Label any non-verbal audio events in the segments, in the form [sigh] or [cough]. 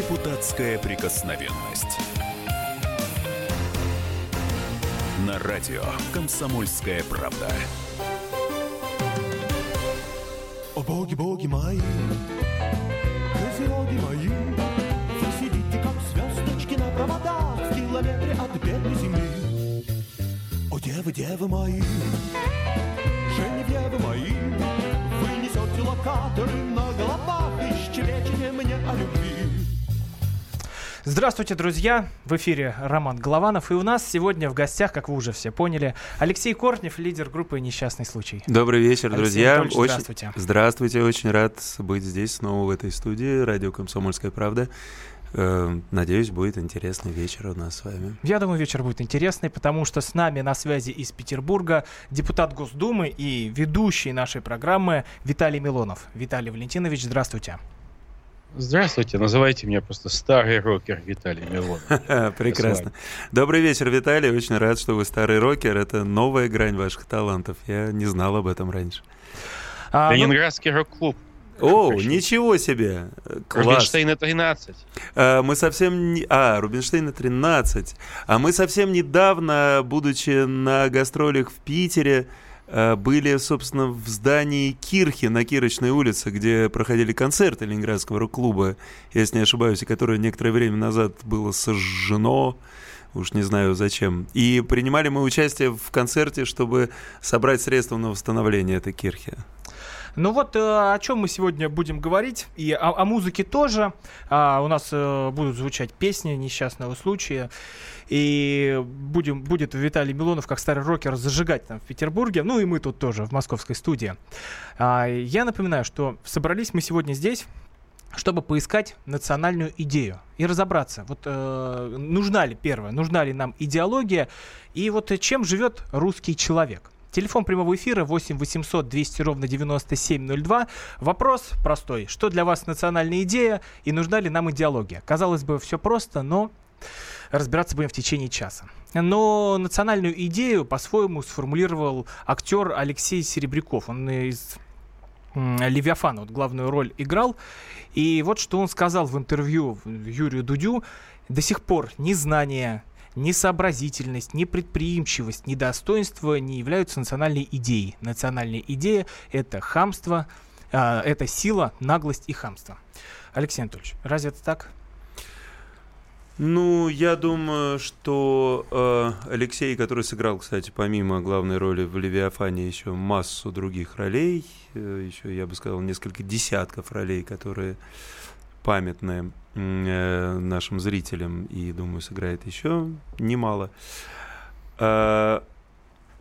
Депутатская прикосновенность. На радио «Комсомольская правда». О боги, боги мои, козероги мои, Вы сидите, как звездочки на проводах В километре от бедной земли. О девы, девы мои, Женевьевы мои, Вы несете локаторы на головах И щебечете мне о любви. Здравствуйте, друзья! В эфире Роман Голованов. И у нас сегодня в гостях, как вы уже все поняли, Алексей Кортнев, лидер группы «Несчастный случай». Добрый вечер, Алексей друзья. Анатольевич, Очень... здравствуйте. Здравствуйте, очень рад быть здесь снова в этой студии. Радио «Комсомольская правда». Э, Надеюсь, будет интересный вечер у нас с вами. Я думаю, вечер будет интересный, потому что с нами на связи из Петербурга депутат Госдумы и ведущий нашей программы Виталий Милонов. Виталий Валентинович, здравствуйте. Здравствуйте, называйте меня просто старый рокер Виталий Милонов. [laughs] Прекрасно. Добрый вечер, Виталий. Очень рад, что вы старый рокер. Это новая грань ваших талантов. Я не знал об этом раньше. А, ну, Ленинградский рок-клуб. О, ничего себе! Класс. Рубинштейна 13. А, Мы совсем не... А, Рубинштейна 13. А мы совсем недавно, будучи на гастролях в Питере, были, собственно, в здании Кирхи на Кирочной улице, где проходили концерты Ленинградского рок-клуба, если не ошибаюсь, и которое некоторое время назад было сожжено, уж не знаю зачем. И принимали мы участие в концерте, чтобы собрать средства на восстановление этой Кирхи. Ну вот э, о чем мы сегодня будем говорить, и о, о музыке тоже. А, у нас э, будут звучать песни несчастного случая, и будем, будет Виталий Милонов, как старый рокер, зажигать там в Петербурге, ну и мы тут тоже, в московской студии. А, я напоминаю, что собрались мы сегодня здесь, чтобы поискать национальную идею и разобраться, вот э, нужна ли первое, нужна ли нам идеология, и вот чем живет русский человек. Телефон прямого эфира 8 800 200 ровно 9702. Вопрос простой. Что для вас национальная идея и нужна ли нам идеология? Казалось бы, все просто, но разбираться будем в течение часа. Но национальную идею по-своему сформулировал актер Алексей Серебряков. Он из м, Левиафана вот главную роль играл. И вот что он сказал в интервью Юрию Дудю. До сих пор ни знания, ни сообразительность, ни предприимчивость, ни достоинство не являются национальной идеей. Национальная идея — это хамство, а, это сила, наглость и хамство. Алексей Анатольевич, разве это так? Ну, я думаю, что э, Алексей, который сыграл, кстати, помимо главной роли в Левиафане, еще массу других ролей, э, еще, я бы сказал, несколько десятков ролей, которые памятны э, нашим зрителям, и, думаю, сыграет еще немало. Э,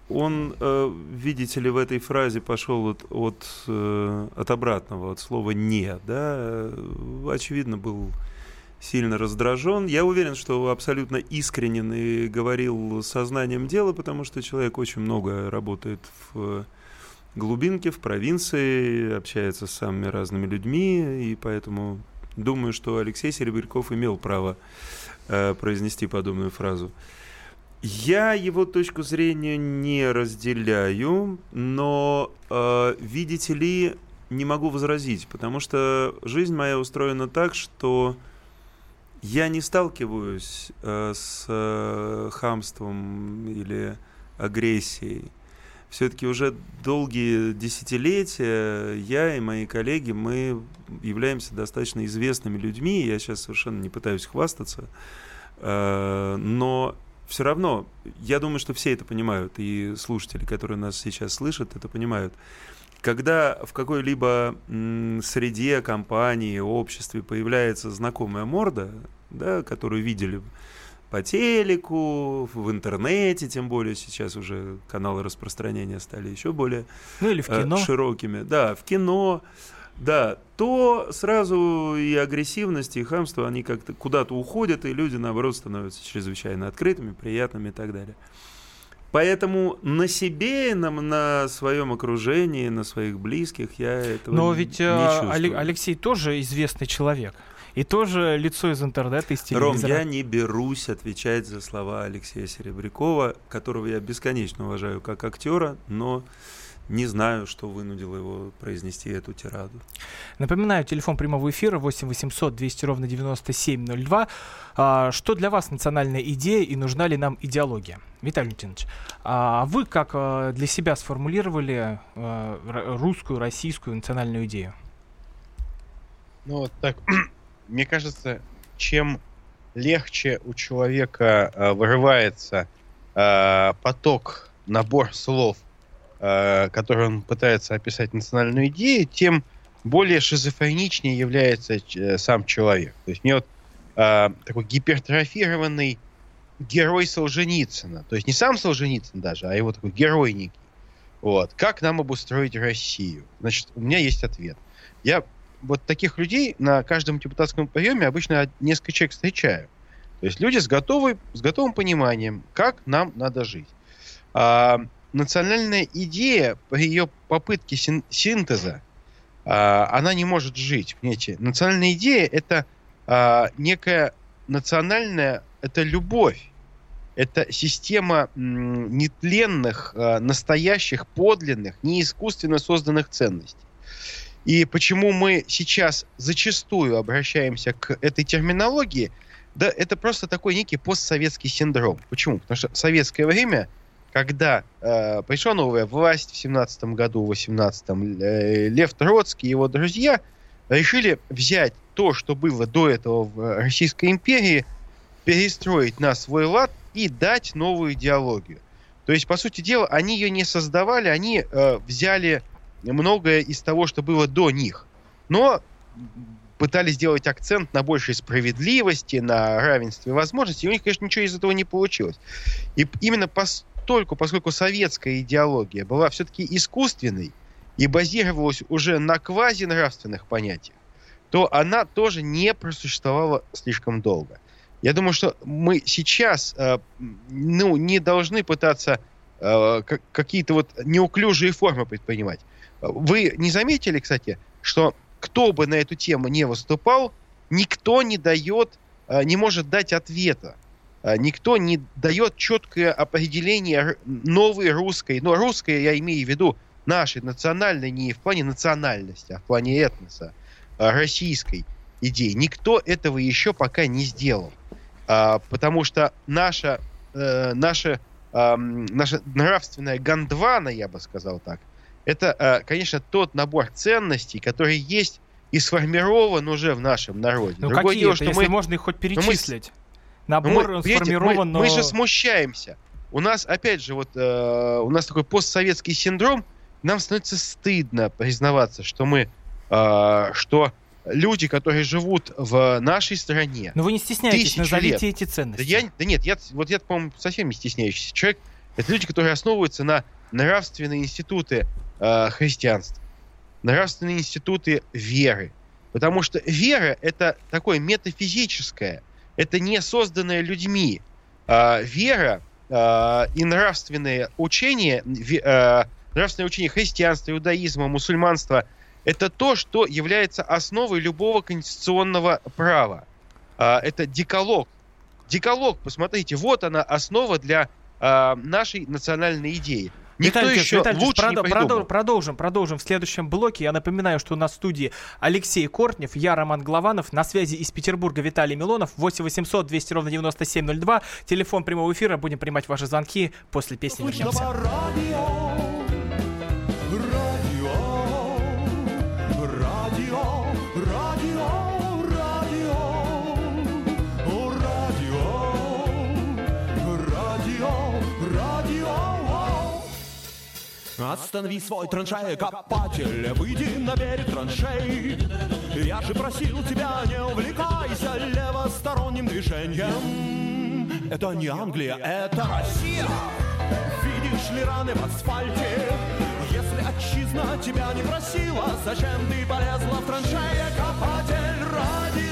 он, э, видите ли, в этой фразе пошел от, от, э, от обратного, от слова «не», да, э, очевидно, был сильно раздражен. Я уверен, что абсолютно искренен и говорил сознанием дела, потому что человек очень много работает в глубинке, в провинции, общается с самыми разными людьми, и поэтому думаю, что Алексей Серебряков имел право э, произнести подобную фразу. Я его точку зрения не разделяю, но, э, видите ли, не могу возразить, потому что жизнь моя устроена так, что я не сталкиваюсь э, с э, хамством или агрессией. Все-таки уже долгие десятилетия я и мои коллеги, мы являемся достаточно известными людьми. Я сейчас совершенно не пытаюсь хвастаться. Э, но все равно, я думаю, что все это понимают, и слушатели, которые нас сейчас слышат, это понимают. Когда в какой-либо среде, компании, обществе появляется знакомая морда, да, которую видели по телеку, в интернете, тем более сейчас уже каналы распространения стали еще более Ну или в э, кино. широкими. Да, в кино, да, то сразу и агрессивность, и хамство, они как-то куда-то уходят, и люди, наоборот, становятся чрезвычайно открытыми, приятными и так далее. Поэтому на себе, на, на своем окружении, на своих близких я этого Но ведь не э, чувствую. Але- Алексей тоже известный человек. И тоже лицо из интернета, из Ром, телевизора. я не берусь отвечать за слова Алексея Серебрякова, которого я бесконечно уважаю как актера, но Не знаю, что вынудило его произнести эту тираду. Напоминаю, телефон прямого эфира 8 800 200 ровно 9702. А, что для вас национальная идея и нужна ли нам идеология? Виталий Леонидович, а вы как а, для себя сформулировали а, русскую, российскую национальную идею? Ну, вот так, [clears throat] мне кажется, чем легче у человека э, вырывается поток, набор слов, э, он пытается описать национальную идею, тем более шизофреничнее является э, сам человек. То есть мне вот э, такой гипертрофированный герой Солженицына, то есть не сам Солженицын даже, а его такой герой. Вот. Как нам обустроить Россию? Значит, у меня есть ответ. Я вот таких людей на каждом депутатском приеме обычно несколько человек встречаю. То есть люди с, готовой, с готовым пониманием, как нам надо жить. А, национальная идея при ее попытке син- синтеза, а, она не может жить. Понимаете? Национальная идея это а, некая национальная, это любовь. Это система нетленных, а, настоящих, подлинных, не искусственно созданных ценностей. И почему мы сейчас зачастую обращаемся к этой терминологии, да, это просто такой некий постсоветский синдром. Почему? Потому что в советское время, когда э, пришла новая власть в 17 году, в 18-м, э, Лев Троцкий и его друзья решили взять то, что было до этого в Российской империи, перестроить на свой лад и дать новую идеологию. То есть, по сути дела, они ее не создавали, они э, взяли многое из того, что было до них. Но пытались сделать акцент на большей справедливости, на равенстве возможностей. И у них, конечно, ничего из этого не получилось. И именно постольку, поскольку советская идеология была все-таки искусственной и базировалась уже на квазинравственных понятиях, то она тоже не просуществовала слишком долго. Я думаю, что мы сейчас э, ну, не должны пытаться э, какие-то вот неуклюжие формы предпринимать. Вы не заметили, кстати, что кто бы на эту тему не выступал, никто не дает, не может дать ответа. Никто не дает четкое определение новой русской, но русской я имею в виду нашей национальной, не в плане национальности, а в плане этноса, российской идеи. Никто этого еще пока не сделал. Потому что наша, наша, наша нравственная гандвана, я бы сказал так, это, конечно, тот набор ценностей, который есть и сформирован уже в нашем народе. Ну Другое какие дело, это, что если мы... можно их хоть перечислить? Набор мы, сформирован, мы, но... мы же смущаемся. У нас, опять же, вот э, у нас такой постсоветский синдром, нам становится стыдно признаваться, что мы, э, что люди, которые живут в нашей стране... Но вы не стесняетесь, назовите лет, эти ценности. Да, я, да нет, я, вот я, по-моему, совсем не стесняющийся человек. Это люди, которые основываются на нравственные институты э, христианства, нравственные институты веры. Потому что вера — это такое метафизическое, это не созданное людьми. Э, вера э, и нравственные учения, э, нравственное учение христианства, иудаизма, мусульманства — это то, что является основой любого конституционного права. Э, это деколог. Деколог, посмотрите, вот она основа для э, нашей национальной идеи. Никто Виталий еще Виталий лучше продо- не продол- продолжим, продолжим в следующем блоке. Я напоминаю, что у нас в студии Алексей Кортнев, я Роман Главанов, на связи из Петербурга Виталий Милонов, 8 800 200 ровно 9702, телефон прямого эфира, будем принимать ваши звонки после песни вернемся. Останови свой траншея-копатель, выйди на берег траншей. Я же просил тебя, не увлекайся левосторонним движением. Это не Англия, это Россия. Видишь ли раны в асфальте? Если отчизна тебя не просила, зачем ты полезла в траншея-копатель? Радио, радио,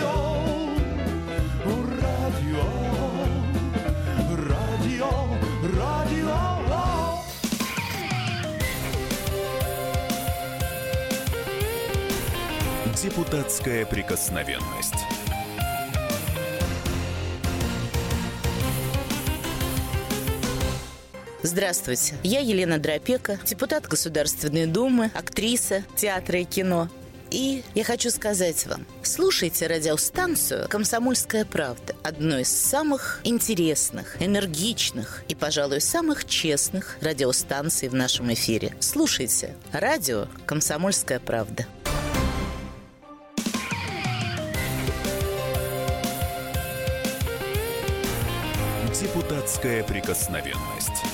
Депутатская прикосновенность. Здравствуйте, я Елена Дропека, депутат Государственной Думы, актриса театра и кино. И я хочу сказать вам, слушайте радиостанцию «Комсомольская правда», одной из самых интересных, энергичных и, пожалуй, самых честных радиостанций в нашем эфире. Слушайте радио «Комсомольская правда». Депутатская прикосновенность.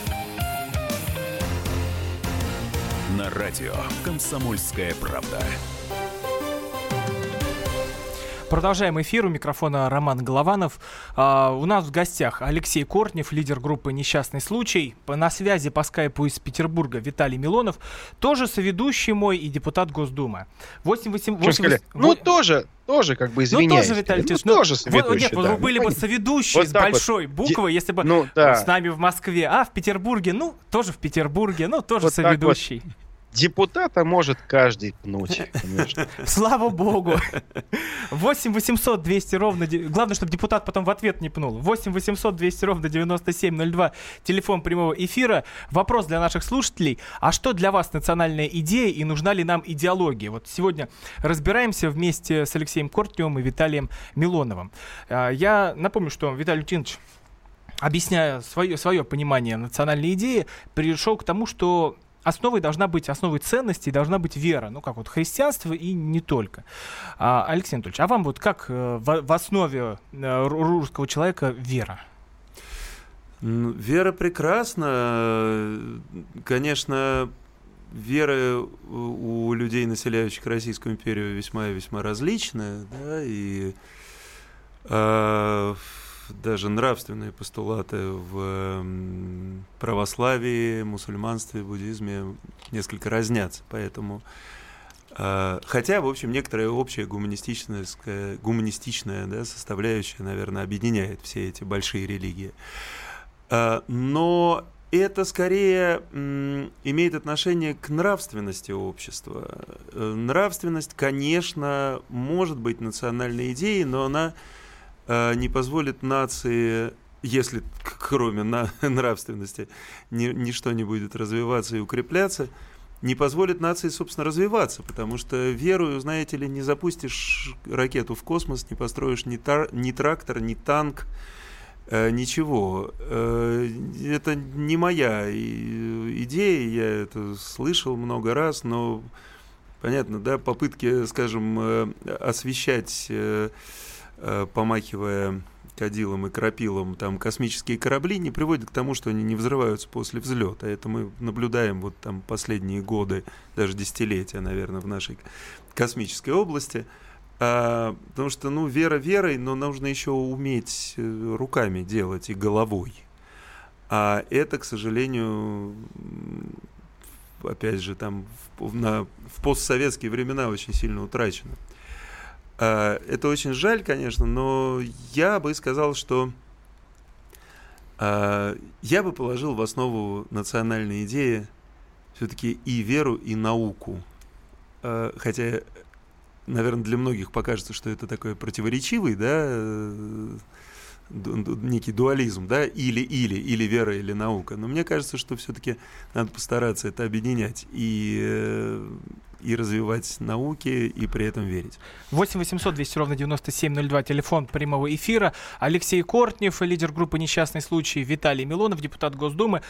На радио «Комсомольская правда». Продолжаем эфир. У микрофона Роман Голованов. А, у нас в гостях Алексей Кортнев, лидер группы «Несчастный случай». На связи по скайпу из Петербурга Виталий Милонов, тоже соведущий мой и депутат Госдумы. 8, 8, 8, 8, ну, тоже, тоже, как бы, извиняюсь. Ну, тоже, Виталий ну, Тиш, тоже ну, соведущий, Нет, да. вот вы были ну, бы соведущие вот с так вот. большой буквы, если бы Ну, да. с нами в Москве, а в Петербурге, ну, тоже в Петербурге, ну, тоже Вот так вот. Депутата может каждый пнуть, конечно. [laughs] Слава богу. 8 800 200 ровно... Главное, чтобы депутат потом в ответ не пнул. 8 800 200 ровно 9702. Телефон прямого эфира. Вопрос для наших слушателей. А что для вас национальная идея и нужна ли нам идеология? Вот сегодня разбираемся вместе с Алексеем Кортневым и Виталием Милоновым. А, Я напомню, что Виталий Лютинович объясняя свое, свое понимание национальной идеи, пришел к тому, что основой должна быть, основой ценностей должна быть вера, ну как вот христианство и не только. А, Алексей Анатольевич, а вам вот как э, в, в основе э, ру- русского человека вера? Ну, Вера прекрасна. Конечно, вера у людей, населяющих Российскую империю, весьма и весьма различная, да, и э, даже нравственные постулаты в православии, мусульманстве, буддизме несколько разнятся, поэтому э, Хотя, в общем, некоторая общая гуманистичная, гуманистичная да, составляющая, наверное, объединяет все эти большие религии. А, Но это скорее имеет отношение к нравственности общества. Э, Нравственность, конечно, может быть национальной идеей, но она не позволит нации, если кроме на- [laughs] нравственности ни- ничто не будет развиваться и укрепляться, не позволит нации, собственно, развиваться, потому что верою, знаете ли, не запустишь ракету в космос, не построишь ни, тар- ни трактор, ни танк, э, ничего. Э, это не моя идея, я это слышал много раз, но понятно, да, попытки, скажем, э, освещать, э, э, помахивая кадилом и крапилом там космические корабли не приводят к тому, что они не взрываются после взлета. Это мы наблюдаем вот там последние годы, даже десятилетия, наверное, в нашей космической области. А, потому что, ну, вера верой, но нужно еще уметь э, руками делать и головой. А это, к сожалению, опять же, там в, на, в постсоветские времена очень сильно утрачено. А, Это очень жаль, конечно, но я бы сказал, что а, я бы положил в основу национальной идеи все-таки и веру, и науку. А, Хотя, наверное, для многих покажется, что это такой противоречивый, да, некий дуализм, да, или-или, или вера, или наука. Но мне кажется, что все-таки надо постараться это объединять и, э, и развивать науки, и при этом верить. 8 800 200 ровно 9702, телефон прямого эфира. Алексей Кортнев, лидер группы «Несчастный случай», Виталий Милонов, депутат Госдумы.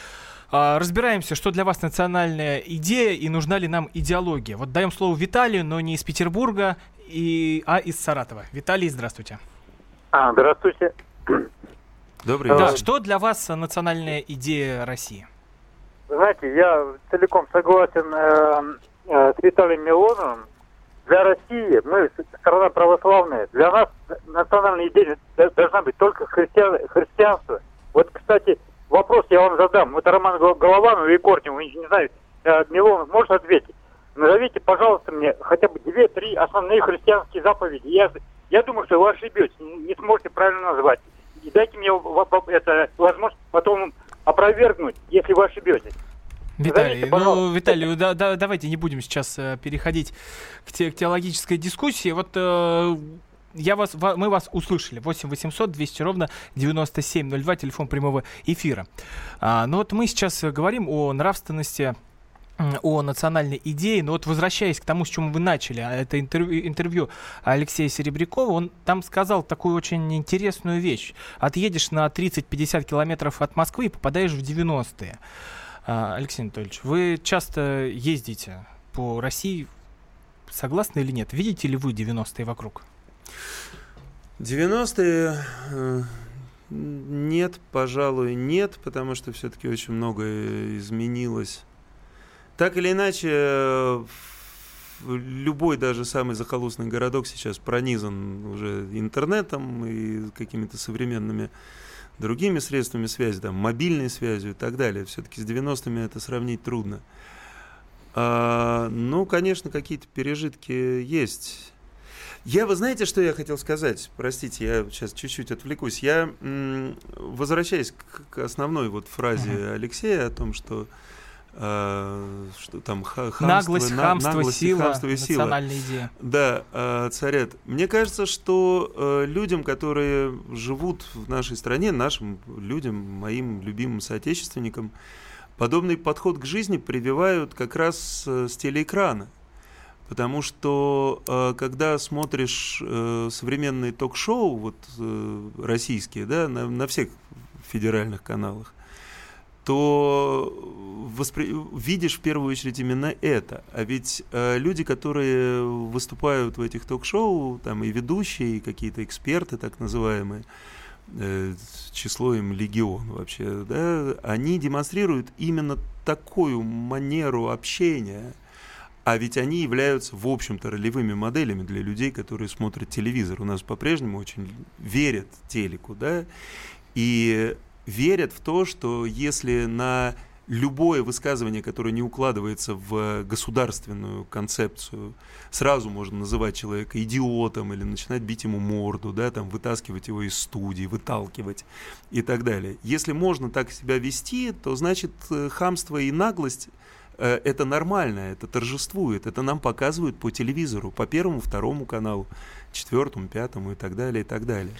А, Разбираемся, что для вас национальная идея и нужна ли нам идеология. Вот даем слово Виталию, но не из Петербурга, и, а из Саратова. Виталий, здравствуйте. А, здравствуйте. Добрый Да, Да, вечер. что для вас национальная идея России? Знаете, я целиком согласен э, с Виталием Милоновым. Для России, мы страна православная, для нас национальная идея должна быть только христиан, христианство. Вот, кстати, вопрос я вам задам. Вот Роман Гол- Голованов и Кортнев, не знаю, э, Милонов может ответить. Назовите, пожалуйста, мне хотя бы две-три основные христианские заповеди. Я, я думаю, что вы ошибетесь, не сможете правильно назвать. И дайте мне это, возможность потом опровергнуть, если вы ошибетесь. Виталий, Назовите, ну. Виталий, да, да, давайте не будем сейчас э, переходить к, те- к теологической дискуссии. Вот э, я вас, ва- мы вас услышали. 8 800 200 ровно 9702, телефон прямого эфира. А, ну вот мы сейчас говорим о нравственности о национальной идее, но вот возвращаясь к тому, с чем вы начали, а это интервью, интервью Алексея Серебрякова, он там сказал такую очень интересную вещь. Отъедешь на 30-50 километров от Москвы и попадаешь в 90-е. А, Алексей Анатольевич, вы часто ездите по России, согласны или нет? Видите ли вы 90-е вокруг? 90-е э, нет, пожалуй, нет, потому что все-таки очень многое изменилось. Так или иначе, э, любой даже самый захолустный городок сейчас пронизан уже интернетом и какими-то современными другими средствами связи, там, мобильной связью и так далее. Все-таки с 90-ми это сравнить трудно. А, ну, конечно, какие-то пережитки есть. Я, вы знаете, что я хотел сказать? Простите, я сейчас чуть-чуть отвлекусь. Я, возвращаясь к, основной вот фразе Алексея о том, что, что там ха- хамство, Наглость, на- хамство, наглость сила, хамство и сила. национальная идея. Да, э, царят. Мне кажется, что э, людям, которые живут в нашей стране, нашим людям, моим любимым соотечественникам, подобный подход к жизни прививают как раз э, с телеэкрана. Потому что э, когда смотришь э, современные ток-шоу, вот э, российские, да, на, на всех федеральных каналах, то воспри- видишь в первую очередь именно это. А ведь э, люди, которые выступают в этих ток-шоу, там и ведущие, и какие-то эксперты, так называемые, э, число им легион вообще, да, они демонстрируют именно такую манеру общения. А ведь они являются, в общем-то, ролевыми моделями для людей, которые смотрят телевизор. У нас по-прежнему очень верят телеку, да, и верят в то, что если на любое высказывание, которое не укладывается в государственную концепцию, сразу можно называть человека идиотом или начинать бить ему морду, да, там, вытаскивать его из студии, выталкивать и так далее. Если можно так себя вести, то значит э, хамство и наглость э, это нормально, это торжествует, это нам показывают по телевизору, по первому, второму каналу, четвертому, пятому и так далее, и так далее.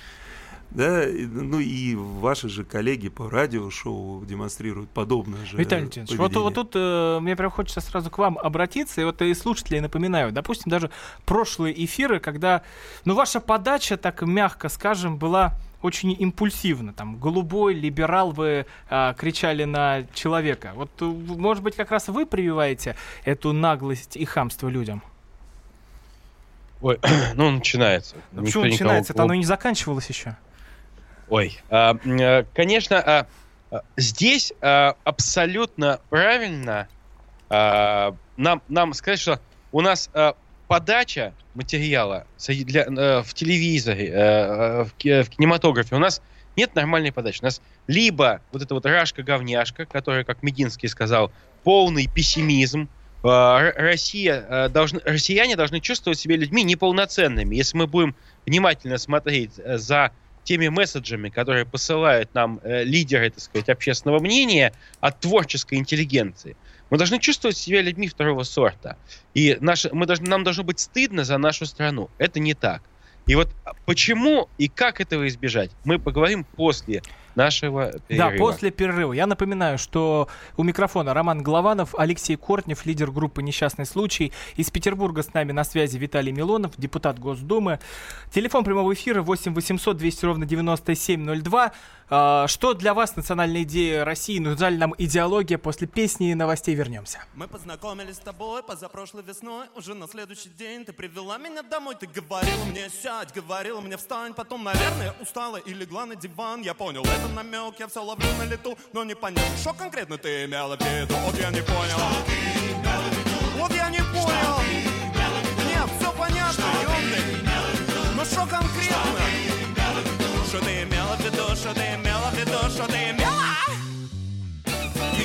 Да, ну и ваши же коллеги по радиошоу демонстрируют подобное же Виталий Леонидович, вот, вот тут э, мне прям хочется сразу к вам обратиться, и вот и слушателей напоминаю, допустим, даже прошлые эфиры, когда, ну, ваша подача, так мягко скажем, была очень импульсивна, там, голубой, либерал, вы а, кричали на человека. Вот, э, может быть, как раз вы прививаете эту наглость и хамство людям? Ой, [clears throat] ну, начинается. Ну, Никто почему никого- начинается? Это оно не заканчивалось еще. Ой, а, э, конечно, а, а, здесь абсолютно правильно нам, нам сказать, что у нас подача материала для, э, в телевизоре, э, в, ки- в кинематографе, у нас нет нормальной подачи. У нас либо вот эта вот рашка-говняшка, которая, как Мединский сказал, полный пессимизм, Россия должны, россияне должны чувствовать себя людьми неполноценными. Если мы будем внимательно смотреть за теми месседжами, которые посылают нам э, лидеры, так сказать, общественного мнения от творческой интеллигенции, мы должны чувствовать себя людьми второго сорта. И наши, мы должны, нам должно быть стыдно за нашу страну. Это не так. И вот а, почему и как этого избежать, мы поговорим после нашего перерыва. Да, после перерыва. Я напоминаю, что у микрофона Роман Голованов, Алексей Кортнев, лидер группы «Несчастный случай». Из Петербурга с нами на связи Виталий Милонов, депутат Госдумы. Телефон прямого эфира 8 800 200 ровно 9702. А, Что для вас национальная идея России? Нужна ли нам идеология? После песни и новостей вернемся. Мы познакомились с тобой позапрошлой весной Уже на следующий день ты привела меня домой Ты говорила мне сядь, говорила мне встань Потом, наверное, устала и легла на диван Я понял, это намек, я все ловлю на лету Но не понятно, что конкретно ты имела в виду. Вот я не понял. Вот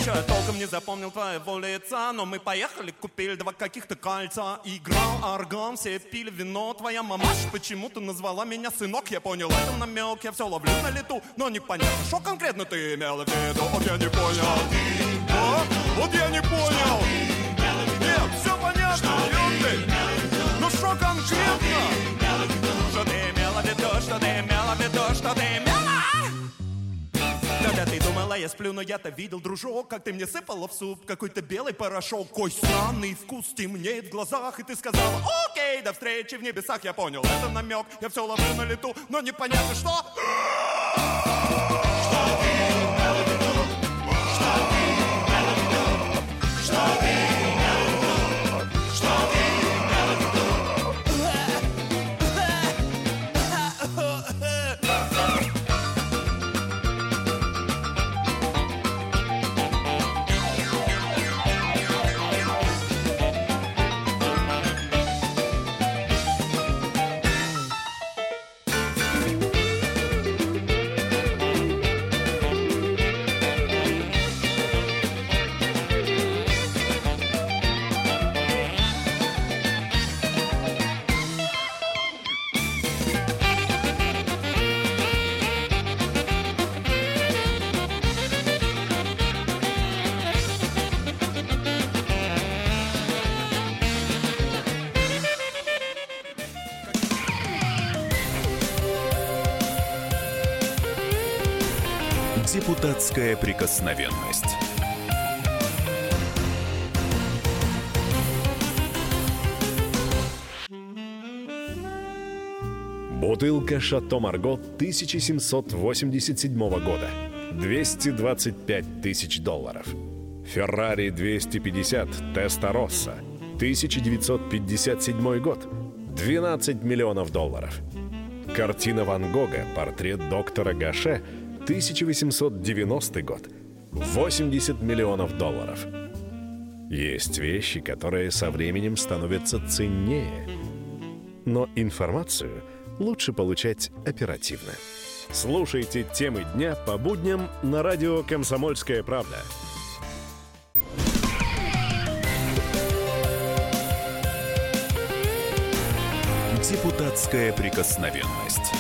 Еще я толком не запомнил твоего лица Но мы поехали, купили два каких-то кольца. Играл орган, все пили вино. Твоя мамаша почему-то назвала меня сынок. Я понял, это намек, я все ловлю на лету. Но непонятно, что конкретно ты имела в виду. Вот я не понял. А? Вот я не понял. Нет, все понятно, ёпты Ну что конкретно? Что ты имела я сплю, но я-то видел, дружок, как ты мне сыпала в суп какой-то белый порошок. Кой странный вкус темнеет в глазах, и ты сказала, окей, до встречи в небесах. Я понял, это намек, я все ловлю на лету, но непонятно что. Депутатская прикосновенность. Бутылка «Шато Марго» 1787 года. 225 тысяч долларов. «Феррари 250 Теста Росса» 1957 год. 12 миллионов долларов. Картина Ван Гога «Портрет доктора Гаше» 1890 год. 80 миллионов долларов. Есть вещи, которые со временем становятся ценнее. Но информацию лучше получать оперативно. Слушайте темы дня по будням на радио «Комсомольская правда». Депутатская прикосновенность.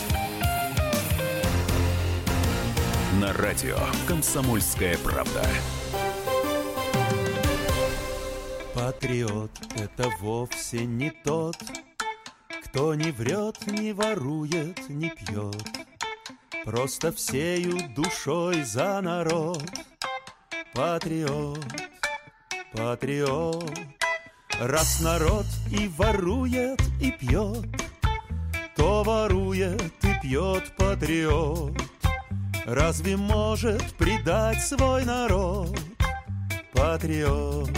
На радио «Комсомольская правда». Патриот — это вовсе не тот, кто не врет, не ворует, не пьет. Просто всею душой за народ. Патриот, патриот. Раз народ и ворует, и пьет, то ворует и пьет патриот. Разве может предать свой народ? Патриот,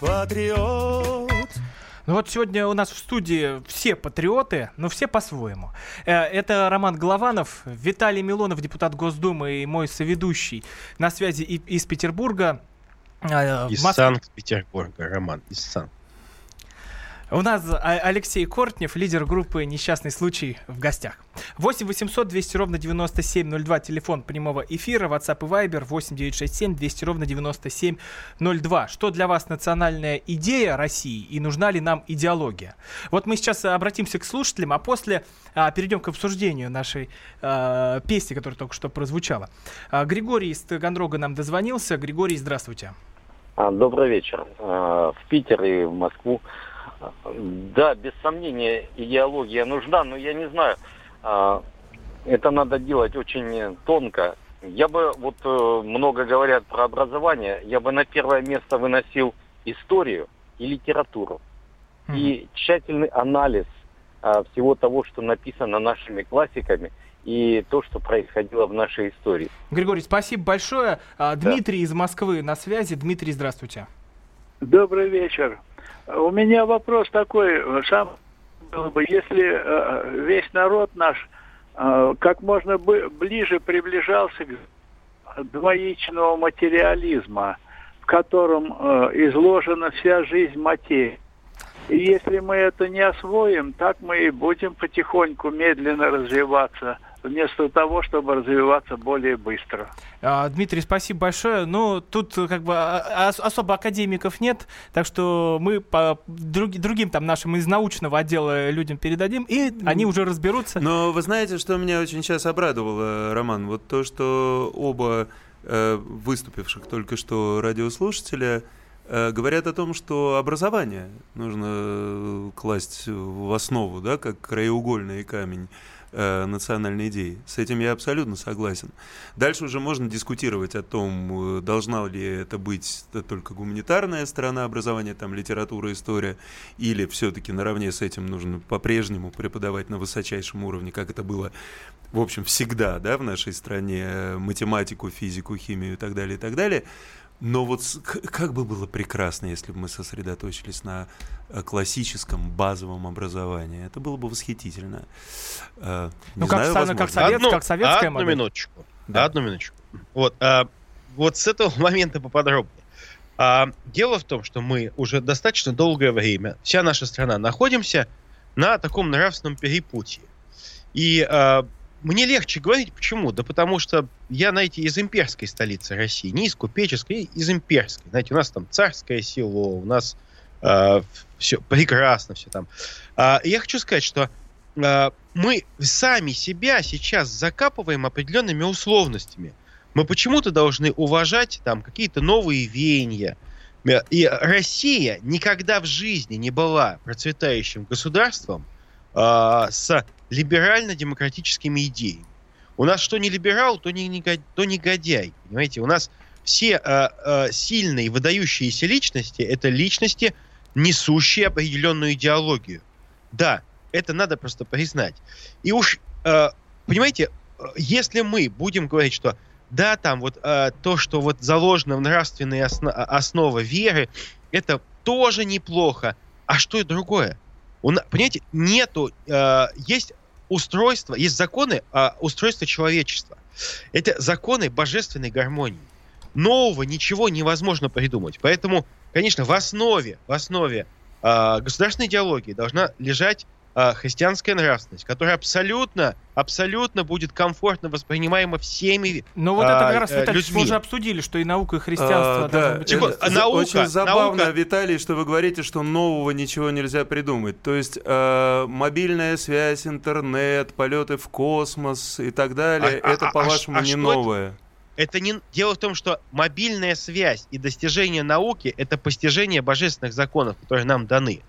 патриот. Ну вот сегодня у нас в студии все патриоты, но все по-своему. Э, Это Роман Голованов, Виталий Милонов, депутат Госдумы и мой соведущий на связи из Петербурга. Э, Из Москве- Санкт-Петербурга, Роман, из Санкт. У нас а- Алексей Кортнев, лидер группы «Несчастный случай» в гостях. 8 800 200 ровно 9702, телефон прямого эфира, WhatsApp и Viber 8 967 200 ровно 9702. Что для вас национальная идея России и нужна ли нам идеология? Вот мы сейчас обратимся к слушателям, а после а, перейдем к обсуждению нашей а, песни, которая только что прозвучала. А, Григорий из Таганрога нам дозвонился. Григорий, здравствуйте. А, Добрый вечер. А, В Питер и в Москву. Да, без сомнения, идеология нужна, но я не знаю, а, это надо делать очень тонко. Я бы, вот э, много говорят про образование, я бы на первое место выносил историю и литературу. И тщательный анализ а, всего того, что написано нашими классиками, и то, что происходило в нашей истории. Григорий, спасибо большое. А, Дмитрий из Москвы на связи. Дмитрий, здравствуйте. Добрый вечер. У меня вопрос такой, сам бы, если э, весь народ наш э, как можно ближе приближался к двоичного материализма, в котором э, изложена вся жизнь материи. И если мы это не освоим, так мы и будем потихоньку, медленно развиваться, вместо того, чтобы развиваться более быстро. А, Дмитрий, спасибо большое. Ну, тут э, как бы а, ос- особо академиков нет, так что мы по друг- другим там нашим из научного отдела людям передадим, и они уже разберутся. Но вы знаете, что меня очень сейчас обрадовало, Роман? Вот то, что оба э, выступивших только что радиослушателя э, говорят о том, что образование нужно э, класть в основу, да, как краеугольный камень. Э, национальной идеи. С этим я абсолютно согласен. Дальше уже можно дискутировать о том, э, должна ли это быть только гуманитарная сторона образования, там литература, история, или все-таки наравне с этим нужно по-прежнему преподавать на высочайшем уровне, как это было, в общем, всегда, да, в нашей стране, э, математику, физику, химию и так далее, и так далее. Но вот как бы было прекрасно, если бы мы сосредоточились на э, классическом базовом образовании. Это было бы восхитительно. Э, не ну, знаю, как, как, совет, одну, как советская одну модель. минуточку. Да. Одну минуточку. Вот, а, вот с этого [laughs] момента поподробнее. А, дело в том, что мы уже достаточно долгое время, вся наша страна, находимся на таком нравственном перепутье. И а, мне легче говорить, почему? Да потому что я, знаете, из имперской столицы России, не из купеческой, из имперской. Знаете, у нас там царское село, у нас э, все прекрасно, все там. Э, я хочу сказать, что э, мы сами себя сейчас закапываем определенными условностями. Мы почему-то должны уважать там какие-то новые веяния. И Россия никогда в жизни не была процветающим государством э, с либерально-демократическими идеями. У нас что не либерал, то не, то негодяй. Понимаете, у нас все э, э, сильные, выдающиеся личности – это личности, несущие определенную идеологию. Да, это надо просто признать. И уж, э, понимаете, если мы будем говорить, что да, там вот э, то, что вот заложено в нравственные осно- основы веры, это тоже неплохо. А что и другое? У, понимаете, нету, э, есть устройство, есть законы э, устройства человечества. Это законы божественной гармонии. Нового ничего невозможно придумать. Поэтому, конечно, в основе, в основе э, государственной идеологии должна лежать э, христианская нравственность, которая абсолютно, абсолютно будет комфортно воспринимаема всеми Ну вот это как раз, э, Виталий, мы уже обсудили, что и наука, и христианство а, да, быть... Тихо, это, наука, Очень забавно, наука... Виталий, что вы говорите, что нового ничего нельзя придумать. То есть э, мобильная связь, интернет, полеты в космос и так далее, а, это, а, по-вашему, а, а не новое? Это? Это не дело в том, что мобильная связь и достижение науки это постижение божественных законов, которые нам даны.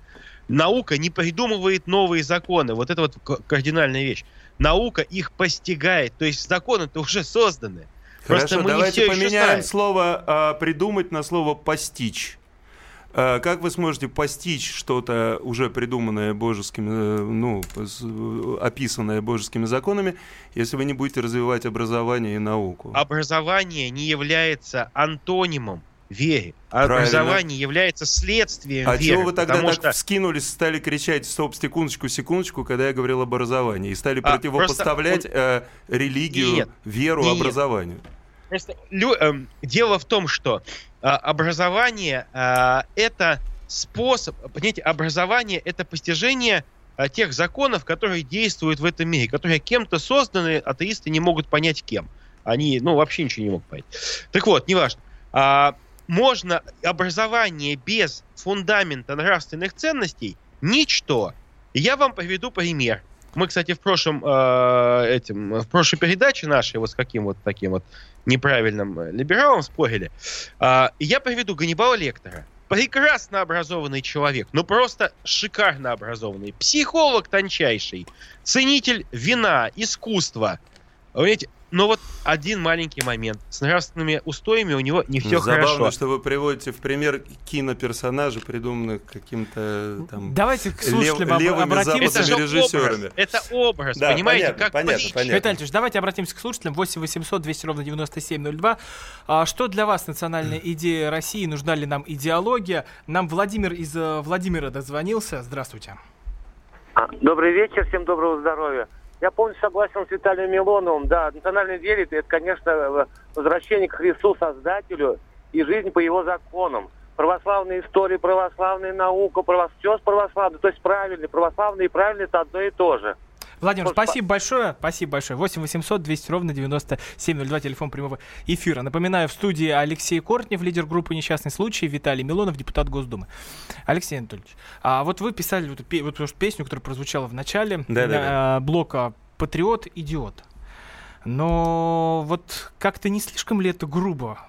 Наука не придумывает новые законы. Вот это вот кардинальная вещь. Наука их постигает. То есть законы-то уже созданы. Хорошо, Просто мы давайте поменяем слово а, «придумать» на слово «постичь». А, как вы сможете постичь что-то уже придуманное божескими, э, ну, описанное божескими законами, если вы не будете развивать образование и науку? Образование не является антонимом вере. А Правильно. образование является следствием а веры. А чего вы тогда так что... вскинулись, стали кричать «стоп, секундочку, секундочку», когда я говорил об образовании, и стали а, противопоставлять он... э, религию, нет, веру, нет. образованию? Просто лю... э, дело в том, что э, образование э, это способ, понимаете, образование это постижение э, тех законов, которые действуют в этом мире, которые кем-то созданы, атеисты не могут понять кем. Они, ну, вообще ничего не могут понять. Так вот, неважно. А, можно образование без фундамента нравственных ценностей ничто. Я вам приведу пример. Мы, кстати, в прошлом э, этим, в прошлой передаче нашей вот с каким вот таким вот неправильным либералом спорили. Э, я приведу Ганнибала Лектора. Прекрасно образованный человек, ну просто шикарно образованный. Психолог тончайший, ценитель вина, искусства. Понимаете, но вот один маленький момент. С нравственными устоями у него не все Забавно, хорошо. Забавно, что вы приводите в пример киноперсонажа, придуманных каким-то там Давайте к слушателям лев, левыми обратимся. Это режиссерами. Образ. Это образ, да, понимаете, понятно, как понятно, притча. понятно. Виталий давайте обратимся к слушателям. 8 800 200 ровно 9702. А, что для вас национальная [clears throat] идея России? Нужна ли нам идеология? Нам Владимир из э, Владимира дозвонился. Здравствуйте. Добрый вечер, всем доброго здоровья. Я полностью согласен с Виталием Милоновым. Да, национальная идея – это, конечно, возвращение к Христу, Создателю и жизнь по его законам. Православная история, православная наука, правос... все православное, то есть правильный, православный и правильный – это одно и то же. Владимир, Может, спасибо по... большое. Спасибо большое. 8 800 200 ровно 9702, телефон прямого эфира. Напоминаю, в студии Алексей Кортнев, лидер группы «Несчастный случай», Виталий Милонов, депутат Госдумы. Алексей Анатольевич, а вот вы писали вот, вот песню, которая прозвучала в начале да, да, да. блока «Патриот, идиот». Но вот как-то не слишком ли это грубо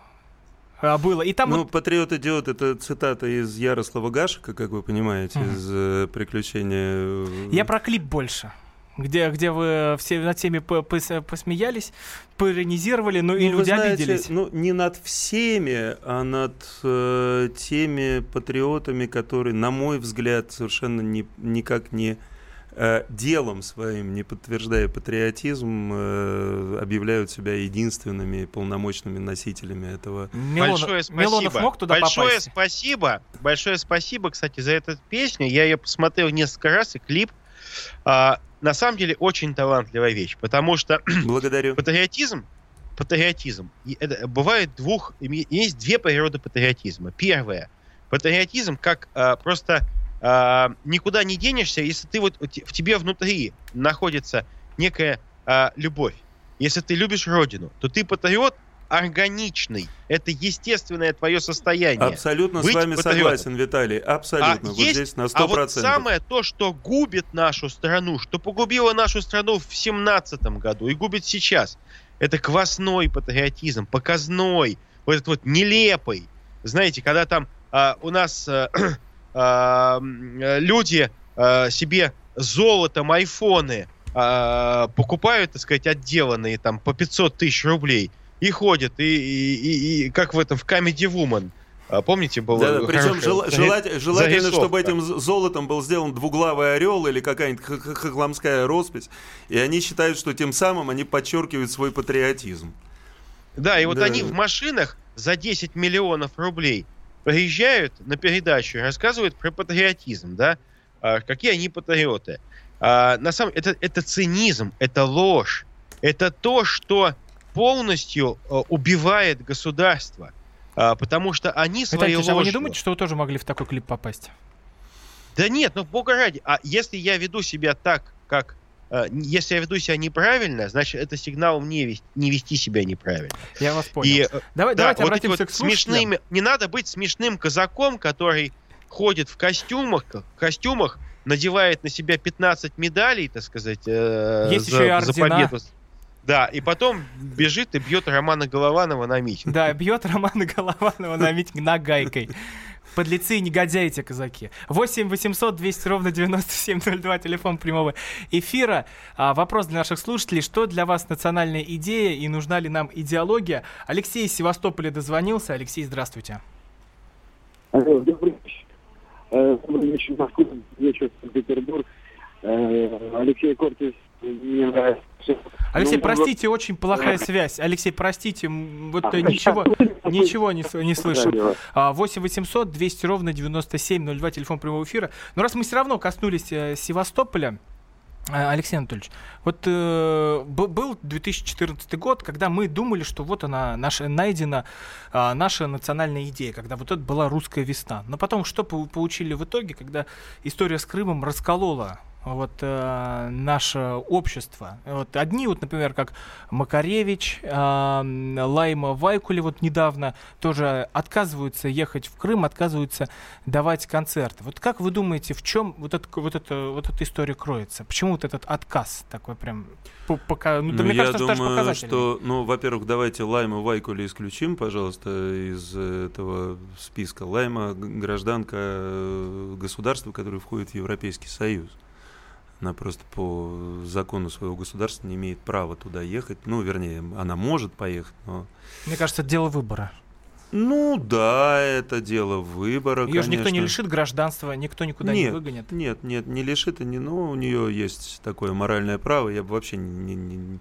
а, было. И там ну, вот... «Патриот идиот» — это цитата из Ярослава Гашика, как вы понимаете, mm. из э, «Приключения...» Я про клип больше. Где, где вы все над всеми по- пос- посмеялись, поиронизировали, ну и Ну, вы люди знаете, обиделись. Ну, не над всеми, а над э, теми патриотами, которые, на мой взгляд, совершенно не, никак не э, делом своим, не подтверждая патриотизм, э, объявляют себя единственными полномочными носителями этого. Милонов, Большое спасибо. Милонов мог туда Большое попасть? спасибо. Большое спасибо, кстати, за эту песню. Я ее посмотрел несколько раз, и клип. А, на самом деле, очень талантливая вещь, потому что [clears throat] Благодарю. патриотизм, патриотизм, и это бывает двух, есть две природы патриотизма. Первое, патриотизм как а, просто а, никуда не денешься, если ты вот в тебе внутри находится некая а, любовь. Если ты любишь родину, то ты патриот органичный. Это естественное твое состояние. Абсолютно с Быть вами патриотом. согласен, Виталий. Абсолютно. А вот есть- здесь на А вот 100%. самое то, что губит нашу страну, что погубило нашу страну в семнадцатом году и губит сейчас, это квасной патриотизм, показной, вот этот вот нелепый. Знаете, когда там а, у нас [clears throat] а, а, э, люди а, себе золотом айфоны а, покупают, так сказать, отделанные там по 500 тысяч рублей и ходят, и, и- и- и как в этом, в Comedy Woman. А, Помните, было Да, да, причем зари- желать- желательно, зарисовка. чтобы этим золотом был сделан двуглавый орел или какая-нибудь х- х- хохломская роспись. И они считают, что тем самым они подчеркивают свой патриотизм. Да, и вот Да. они в машинах за 10 миллионов рублей приезжают на передачу и рассказывают про патриотизм, да, А, какие они патриоты. А, на самом это, это цинизм, это ложь, это то, что полностью э, убивает государство, А, потому что они Виталий Ильич, а вы не ложью- думаете, что вы тоже могли в такой клип попасть? да нет, ну бога ради. А если я веду себя так, как... э, если я веду себя неправильно, значит, это сигнал мне вес- не вести себя неправильно. Я вас понял. И, э, Давай, да, давайте вот обратимся вот к слушателям. смешными. Не надо быть смешным казаком, который ходит в костюмах, костюмах, надевает на себя 15 медалей, так сказать, Есть за, еще и за ордена. победу. Да, и потом бежит и бьет Романа Голованова на митинг. Да, бьет Романа Голованова на митинг нагайкой. Подлецы и негодяи эти казаки. 8 800 200 ровно 9702, телефон прямого эфира. А, вопрос для наших слушателей. Что для вас национальная идея и нужна ли нам идеология? Алексей из Севастополя дозвонился. Алексей, здравствуйте. Добрый вечер. Э, Добрый вечер, Москва, вечер, Санкт-Петербург. Э, Алексей Кортис, мне нравится. Алексей, Ну, простите, очень плохая связь. Алексей, простите, вот А, э, ничего, ничего не, не слышу. радио. А, 8 800 200 ровно 9702, телефон прямого эфира. Но раз мы все равно коснулись э, Севастополя, э, Алексей Анатольевич, вот э, был 2014 год, когда мы думали, что вот она наша, найдена а, наша национальная идея, когда вот это была русская весна. Но потом что получили в итоге, когда история с Крымом расколола вот э, наше общество. Вот одни, вот, например, как Макаревич, м, Лайма Вайкули вот недавно тоже отказываются ехать в Крым, отказываются давать концерты. Вот как вы думаете, в чем вот, это, вот, это, вот эта история кроется? Почему вот этот отказ такой прям по- пока, ну, да, Ну, мне я кажется, что думаю, показательный. что, ну, во-первых, давайте Лайма Вайкули исключим, пожалуйста, из э, этого списка. Лайма гражданка э, государства, которое входит в Европейский Союз. Она просто по закону своего государства не имеет права туда ехать. Ну, вернее, она может поехать, но... Мне кажется, это дело выбора. Ну, да, это дело выбора, Ее же никто не конечно. лишит гражданства, никто никуда не Нет, выгонит. Нет, нет, не лишит, и не, ну, у нее есть такое моральное право. Я бы вообще не, не-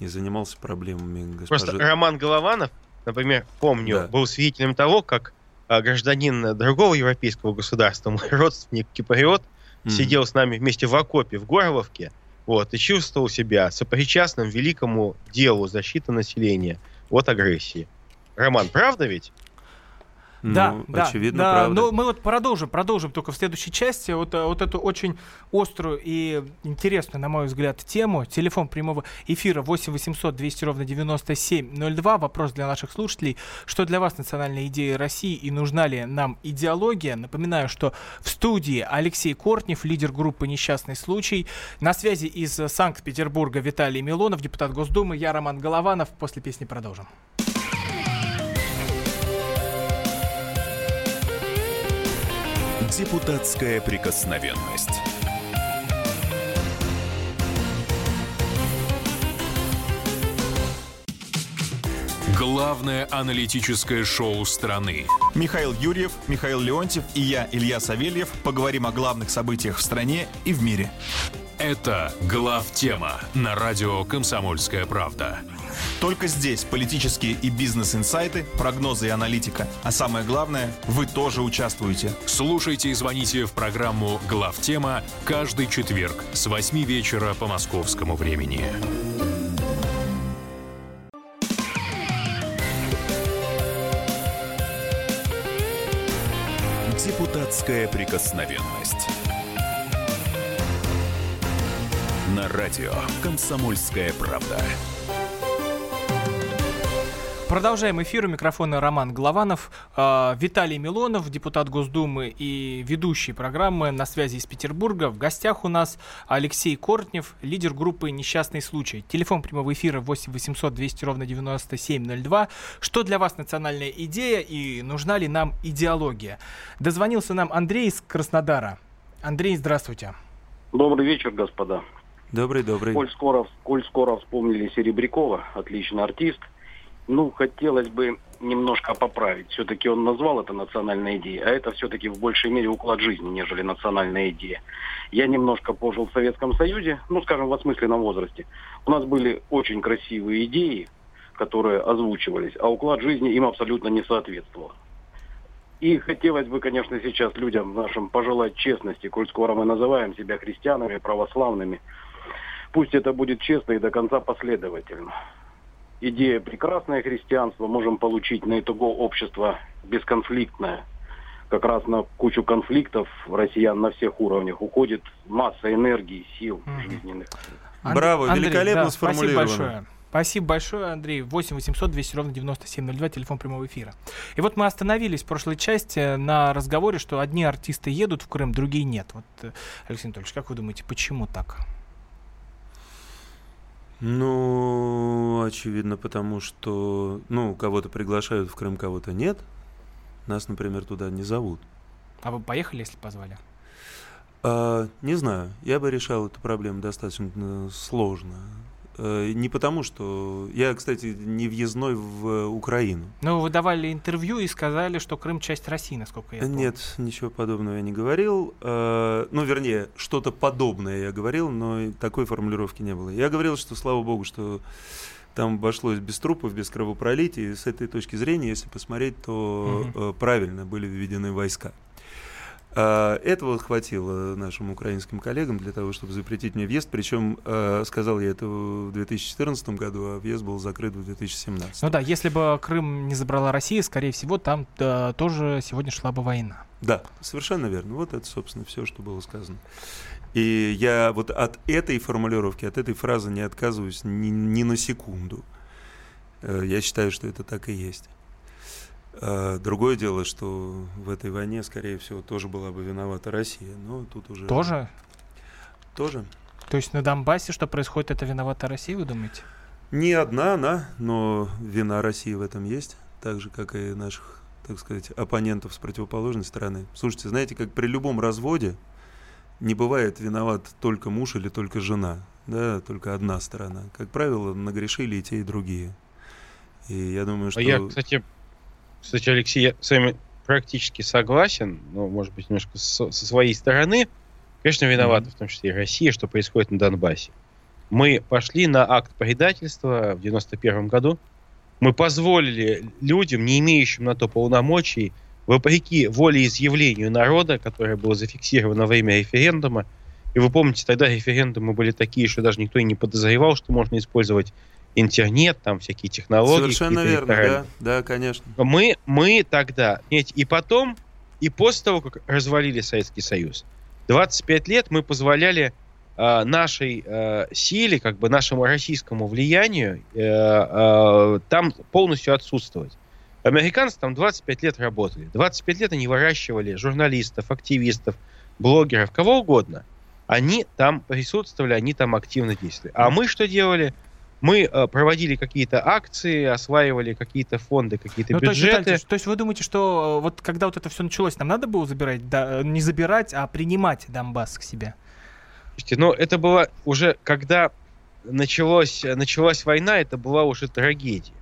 не занимался проблемами госпожи. Просто Роман Голованов, например, помню, Да. был свидетелем того, как а, гражданин другого европейского государства, мой [laughs] родственник Киприот, Мгм. сидел с нами вместе в окопе в Горловке, вот, и чувствовал себя сопричастным великому делу защиты населения от агрессии. Роман, правда ведь? Ну, да, да, очевидно, да. правда. Но мы вот продолжим, продолжим только в следующей части вот, э, вот эту очень острую и интересную, на мой взгляд, тему. Телефон прямого эфира 8 800 200 ровно 9702. Вопрос для наших слушателей. Что для вас национальная идея России и нужна ли нам идеология? Напоминаю, что в студии Алексей Кортнев, лидер группы «Несчастный случай». На связи из Санкт-Петербурга Виталий Милонов, депутат Госдумы. Я Роман Голованов. После песни продолжим. Депутатская прикосновенность. Главное аналитическое шоу страны. Михаил Юрьев, Михаил Леонтьев и я, Илья Савельев, поговорим о главных событиях в стране и в мире. Это «Глав тема» на радио «Комсомольская правда». Только здесь политические и бизнес-инсайты, прогнозы и аналитика. А самое главное, вы тоже участвуете. Слушайте и звоните в программу «Глав тема» каждый четверг с 8 вечера по московскому времени. Депутатская прикосновенность. На радио «Комсомольская правда». Продолжаем эфир. У микрофона Роман Голованов, э, Виталий Милонов, депутат Госдумы и ведущий программы «На связи из Петербурга». В гостях у нас Алексей Кортнев, лидер группы «Несчастный случай». Телефон прямого эфира 8 800 200 ровно 9702. Что для вас национальная идея и нужна ли нам идеология? Дозвонился нам Андрей из Краснодара. Андрей, здравствуйте. Добрый вечер, господа. Добрый, добрый. Коль скоро, коль скоро вспомнили Серебрякова, отличный артист – ну, хотелось бы немножко поправить. Все-таки он назвал это национальной идеей, а это все-таки в большей мере уклад жизни, нежели национальная идея. Я немножко пожил в Советском Союзе, ну, скажем, в осмысленном возрасте. У нас были очень красивые идеи, которые озвучивались, а уклад жизни им абсолютно не соответствовал. И хотелось бы, конечно, сейчас людям нашим пожелать честности, коль скоро мы называем себя христианами, православными. Пусть это будет честно и до конца последовательно идея прекрасное христианство, можем получить на итого общество бесконфликтное. Как раз на кучу конфликтов россиян на всех уровнях уходит масса энергии, сил mm-hmm. жизненных. Браво, Андрей, великолепно да, сформулировано. Спасибо большое. Спасибо большое, Андрей. 8 800 200 ровно 9702, телефон прямого эфира. И вот мы остановились в прошлой части на разговоре, что одни артисты едут в Крым, другие нет. Вот, э, Алексей Анатольевич, как вы думаете, почему так? Ну, очевидно, потому что, ну, кого-то приглашают в Крым, кого-то нет. Нас, например, туда не зовут. А вы поехали, если позвали? А, не знаю. Я бы решал эту проблему достаточно сложно. Э, не потому, что... Я, кстати, не въездной в Украину. Ну, вы давали интервью и сказали, что Крым часть России, насколько я помню. Нет, ничего подобного я не говорил. Э, ну, вернее, что-то подобное я говорил, но такой формулировки не было. Я говорил, что, слава богу, что там обошлось без трупов, без кровопролития. И с этой точки зрения, если посмотреть, то угу. правильно были введены войска. А, этого хватило нашим украинским коллегам для того, чтобы запретить мне въезд. Причем а, сказал я это в 2014 году, а въезд был закрыт в 2017. Ну да, если бы Крым не забрала Россия, скорее всего, там да, тоже сегодня шла бы война. Да, совершенно верно. Вот это, собственно, все, что было сказано. И я вот от этой формулировки, от этой фразы не отказываюсь ни, ни на секунду. Э, я считаю, что это так и есть. А другое дело, что в этой войне, скорее всего, тоже была бы виновата Россия. Но тут уже... Тоже? Тоже. То есть на Донбассе, что происходит, это виновата Россия, вы думаете? Не одна она, но вина России в этом есть. Так же, как и наших, так сказать, оппонентов с противоположной стороны. Слушайте, знаете, как при любом разводе не бывает виноват только муж или только жена. Да, только одна сторона. Как правило, нагрешили и те, и другие. И я думаю, а что... Я, кстати, кстати, Алексей, я с вами практически согласен, но, может быть, немножко со, со своей стороны. Конечно, виновата mm-hmm. в том числе и Россия, что происходит на Донбассе. Мы пошли на акт предательства в 91 году. Мы позволили людям, не имеющим на то полномочий, вопреки волеизъявлению народа, которое было зафиксировано во время референдума, и вы помните, тогда референдумы были такие, что даже никто и не подозревал, что можно использовать интернет, там всякие технологии. Совершенно верно, да, да, конечно. Мы, мы тогда, и потом, и после того, как развалили Советский Союз, 25 лет мы позволяли э, нашей э, силе, как бы нашему российскому влиянию э, э, там полностью отсутствовать. Американцы там 25 лет работали. 25 лет они выращивали журналистов, активистов, блогеров, кого угодно. Они там присутствовали, они там активно действовали. А мы что делали? Мы э, проводили какие-то акции, осваивали какие-то фонды, какие-то ну, бюджеты. То есть, то есть вы думаете, что э, вот когда вот это все началось, нам надо было забирать, да, э, не забирать, а принимать Донбасс к себе? Слушайте, ну это было уже, когда началось, началась война, это была уже трагедия.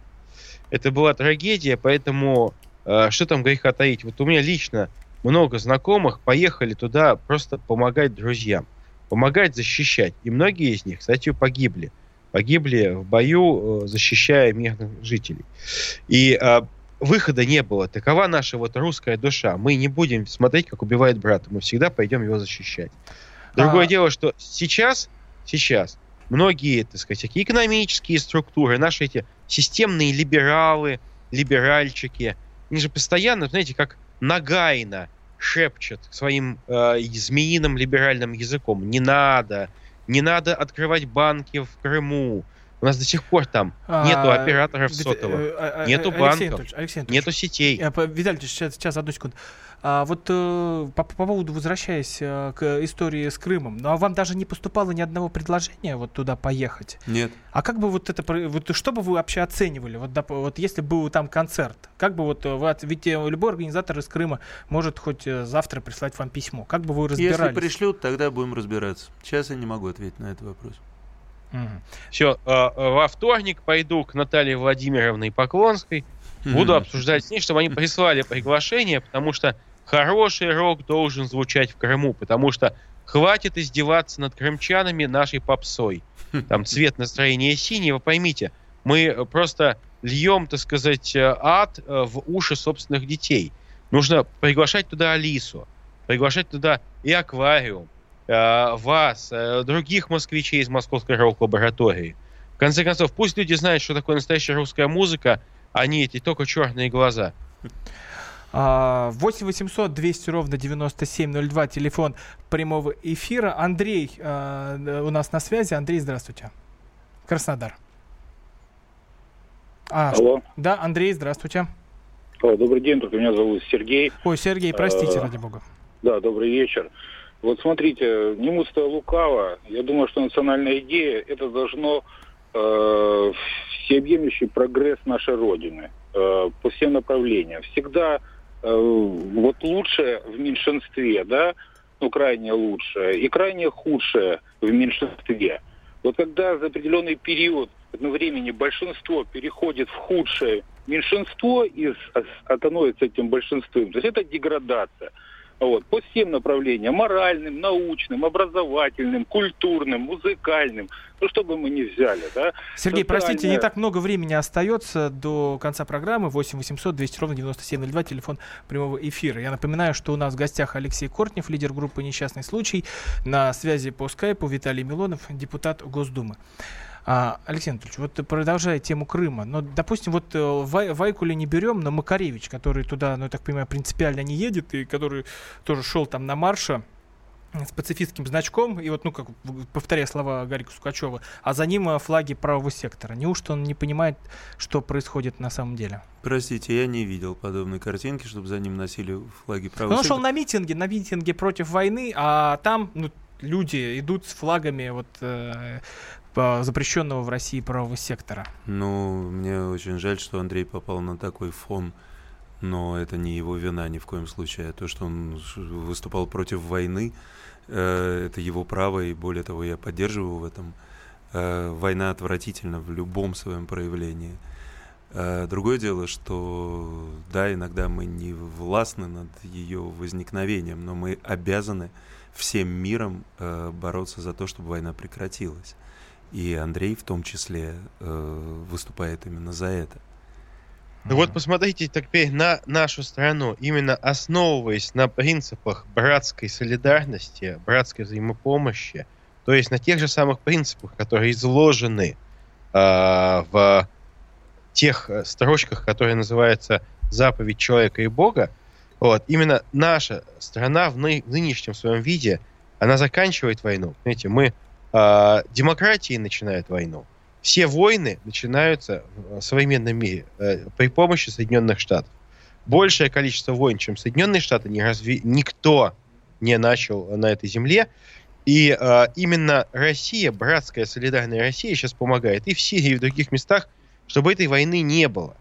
Это была трагедия, поэтому э, что там греха таить? Вот у меня лично много знакомых поехали туда просто помогать друзьям, помогать защищать. И многие из них, кстати, погибли. Погибли в бою, э, защищая мирных жителей. И э, выхода не было. Такова наша вот русская душа. Мы не будем смотреть, как убивает брата. Мы всегда пойдем его защищать. Другое А- дело, что сейчас, сейчас многие, так сказать, экономические структуры, наши эти системные либералы, либеральчики, они же постоянно, знаете, как нагайно шепчут своим э, змеиным либеральным языком. Не надо, не надо открывать банки в Крыму. У нас до сих пор там нету А, операторов сотовых, э, э, э, нету Алексей банков, Анатольевич, Алексей Анатольевич, нету сетей. Виталий сейчас, сейчас, одну секунду. А, вот э, по, по поводу, возвращаясь э, к истории с Крымом, ну а вам даже не поступало ни одного предложения вот туда поехать? Нет. А как бы вот это, про- вот что бы вы вообще оценивали, вот, доп- вот если был там концерт, как бы вот вы, ведь э, любой организатор из Крыма может хоть завтра прислать вам письмо, как бы вы разбирались? Если пришлют, тогда будем разбираться. Сейчас я не могу ответить на этот вопрос. Все, во вторник пойду к Наталье Владимировне Поклонской, буду обсуждать с ней, чтобы они прислали приглашение, потому что хороший рок должен звучать в Крыму, потому что хватит издеваться над крымчанами нашей попсой. Там цвет настроения синий, вы поймите, мы э, просто льем, так сказать, э, ад э, в уши собственных детей. Нужно приглашать туда Алису, приглашать туда и аквариум, вас, других москвичей из Московской рок-лаборатории. В конце концов, пусть люди знают, что такое настоящая русская музыка, а не эти только черные глаза. А, 8 800 200 ровно 9702, телефон прямого эфира. Андрей э, у нас на связи. Андрей, здравствуйте. Краснодар. А, Алло. Да, Андрей, здравствуйте. О, добрый день, только меня зовут Сергей. Ой, Сергей, простите, Э, ради бога. Да, добрый вечер. Вот смотрите, не мусто лукаво. Я думаю, что национальная идея это должно э, всеобъемлющий прогресс нашей Родины э, по всем направлениям. Всегда э, вот лучшее в меньшинстве, да, ну крайне лучшее, и крайне худшее в меньшинстве. Вот когда за определенный период времени большинство переходит в худшее меньшинство и становится этим большинством, то есть это деградация. Вот, по всем направлениям, моральным, научным, образовательным, культурным, музыкальным, ну что бы мы ни взяли, да. Сергей, простите, не так много времени остается до конца программы. 8 800 200 ровно 9702, телефон прямого эфира. Я напоминаю, что у нас в гостях Алексей Кортнев, лидер группы «Несчастный случай». На связи по скайпу Виталий Милонов, депутат Госдумы. А, Алексей Анатольевич, вот продолжая тему Крыма, ну, допустим, вот э, Вай- Вайкуля не берем, но Макаревич, который туда, ну, я так понимаю, принципиально не едет, и который тоже шел там на марше, с пацифистским значком, и вот, ну, как повторяя слова Гарика Сукачева, а за ним э, флаги правого сектора. Неужто он не понимает, что происходит на самом деле? Простите, я не видел подобной картинки, чтобы за ним носили флаги правого он шел сектора. на митинге, на митинге против войны, а там, ну, люди идут с флагами вот э, запрещенного в России правого сектора. Ну, мне очень жаль, что Андрей попал на такой фон, но это не его вина ни в коем случае. А то, что он выступал против войны, э, это его право, и более того, я поддерживаю в этом. Э, война отвратительна в любом своем проявлении. Э, другое дело, что да, иногда мы не властны над ее возникновением, но мы обязаны всем миром э, бороться за то, чтобы война прекратилась. И Андрей в том числе э, выступает именно за это. Ну Вот посмотрите теперь на нашу страну, именно основываясь на принципах братской солидарности, братской взаимопомощи, то есть на тех же самых принципах, которые изложены э, в тех э, строчках, которые называются «Заповедь человека и Бога», вот, именно наша страна в, ны- в нынешнем своем виде, она заканчивает войну. Понимаете, мы э, демократии начинают войну. Все войны начинаются в современном мире э, при помощи Соединенных Штатов. Большее количество войн, чем Соединенные Штаты, не разви... никто не начал на этой земле. И э, именно Россия, братская солидарная Россия, сейчас помогает и в Сирии, и в других местах, чтобы этой войны не было.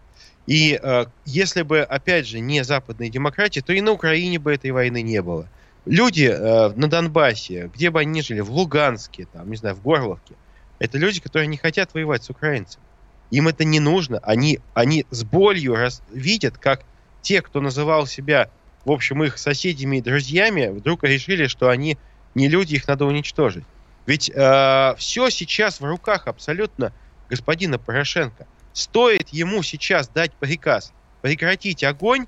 И э, если бы, опять же, не западные демократии, то и на Украине бы этой войны не было. Люди э, на Донбассе, где бы они ни жили, в Луганске, там, не знаю, в Горловке, это люди, которые не хотят воевать с украинцами. Им это не нужно. Они, они с болью раз, видят, как те, кто называл себя, в общем, их соседями и друзьями, вдруг решили, что они не люди, их надо уничтожить. Ведь э, все сейчас в руках абсолютно господина Порошенко. Стоит ему сейчас дать приказ прекратить огонь,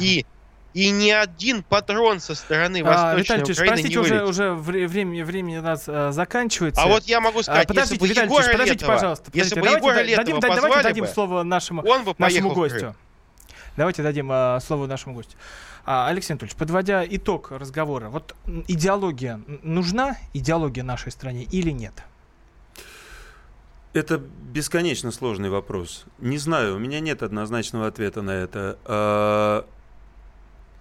и, и ни один патрон со стороны А, Восточной Виталий Ильич, Украины простите, не уже, вылетит. уже вре- времени, времени у нас а, заканчивается. А вот я могу сказать, А, подождите, если бы Виталий Егора подождите, Летова- пожалуйста. если подождите, бы давайте Егора да- Летова дадим, да- давайте дадим бы, слово нашему, он бы нашему гостю. Давайте дадим а, слово нашему гостю. А, Алексей Анатольевич, подводя итог разговора, вот идеология нужна, идеология нашей стране или нет? Это бесконечно сложный вопрос. Не знаю, у меня нет однозначного ответа на это.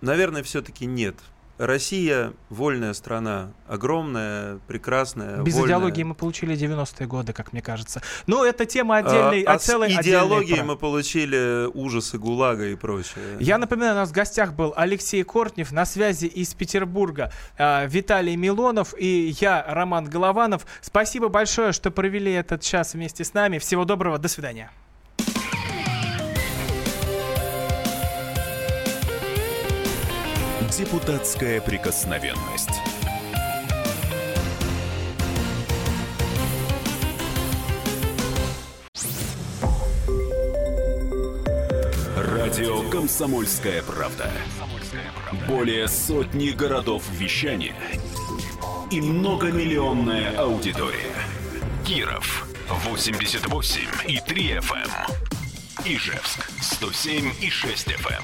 Наверное, все-таки нет. Россия вольная страна, огромная, прекрасная. Без вольная. идеологии мы получили 90-е годы, как мне кажется. Но это тема отдельной, А, а, а с целой отдельной идеологией про- мы получили ужасы ГУЛАГа и прочее. Я напоминаю, у нас в гостях был Алексей Кортнев, на связи из Петербурга а, Виталий Милонов и я, Роман Голованов. Спасибо большое, что провели этот час вместе с нами. Всего доброго, до свидания. Депутатская прикосновенность. Радио «Комсомольская правда». Более сотни городов вещания и многомиллионная аудитория. Киров 88 и 3 FM. Ижевск 107 и 6 FM.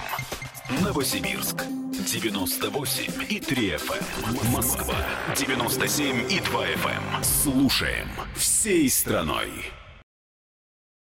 Новосибирск 98 и 3 FM. Москва 97 и 2 FM. Слушаем всей страной.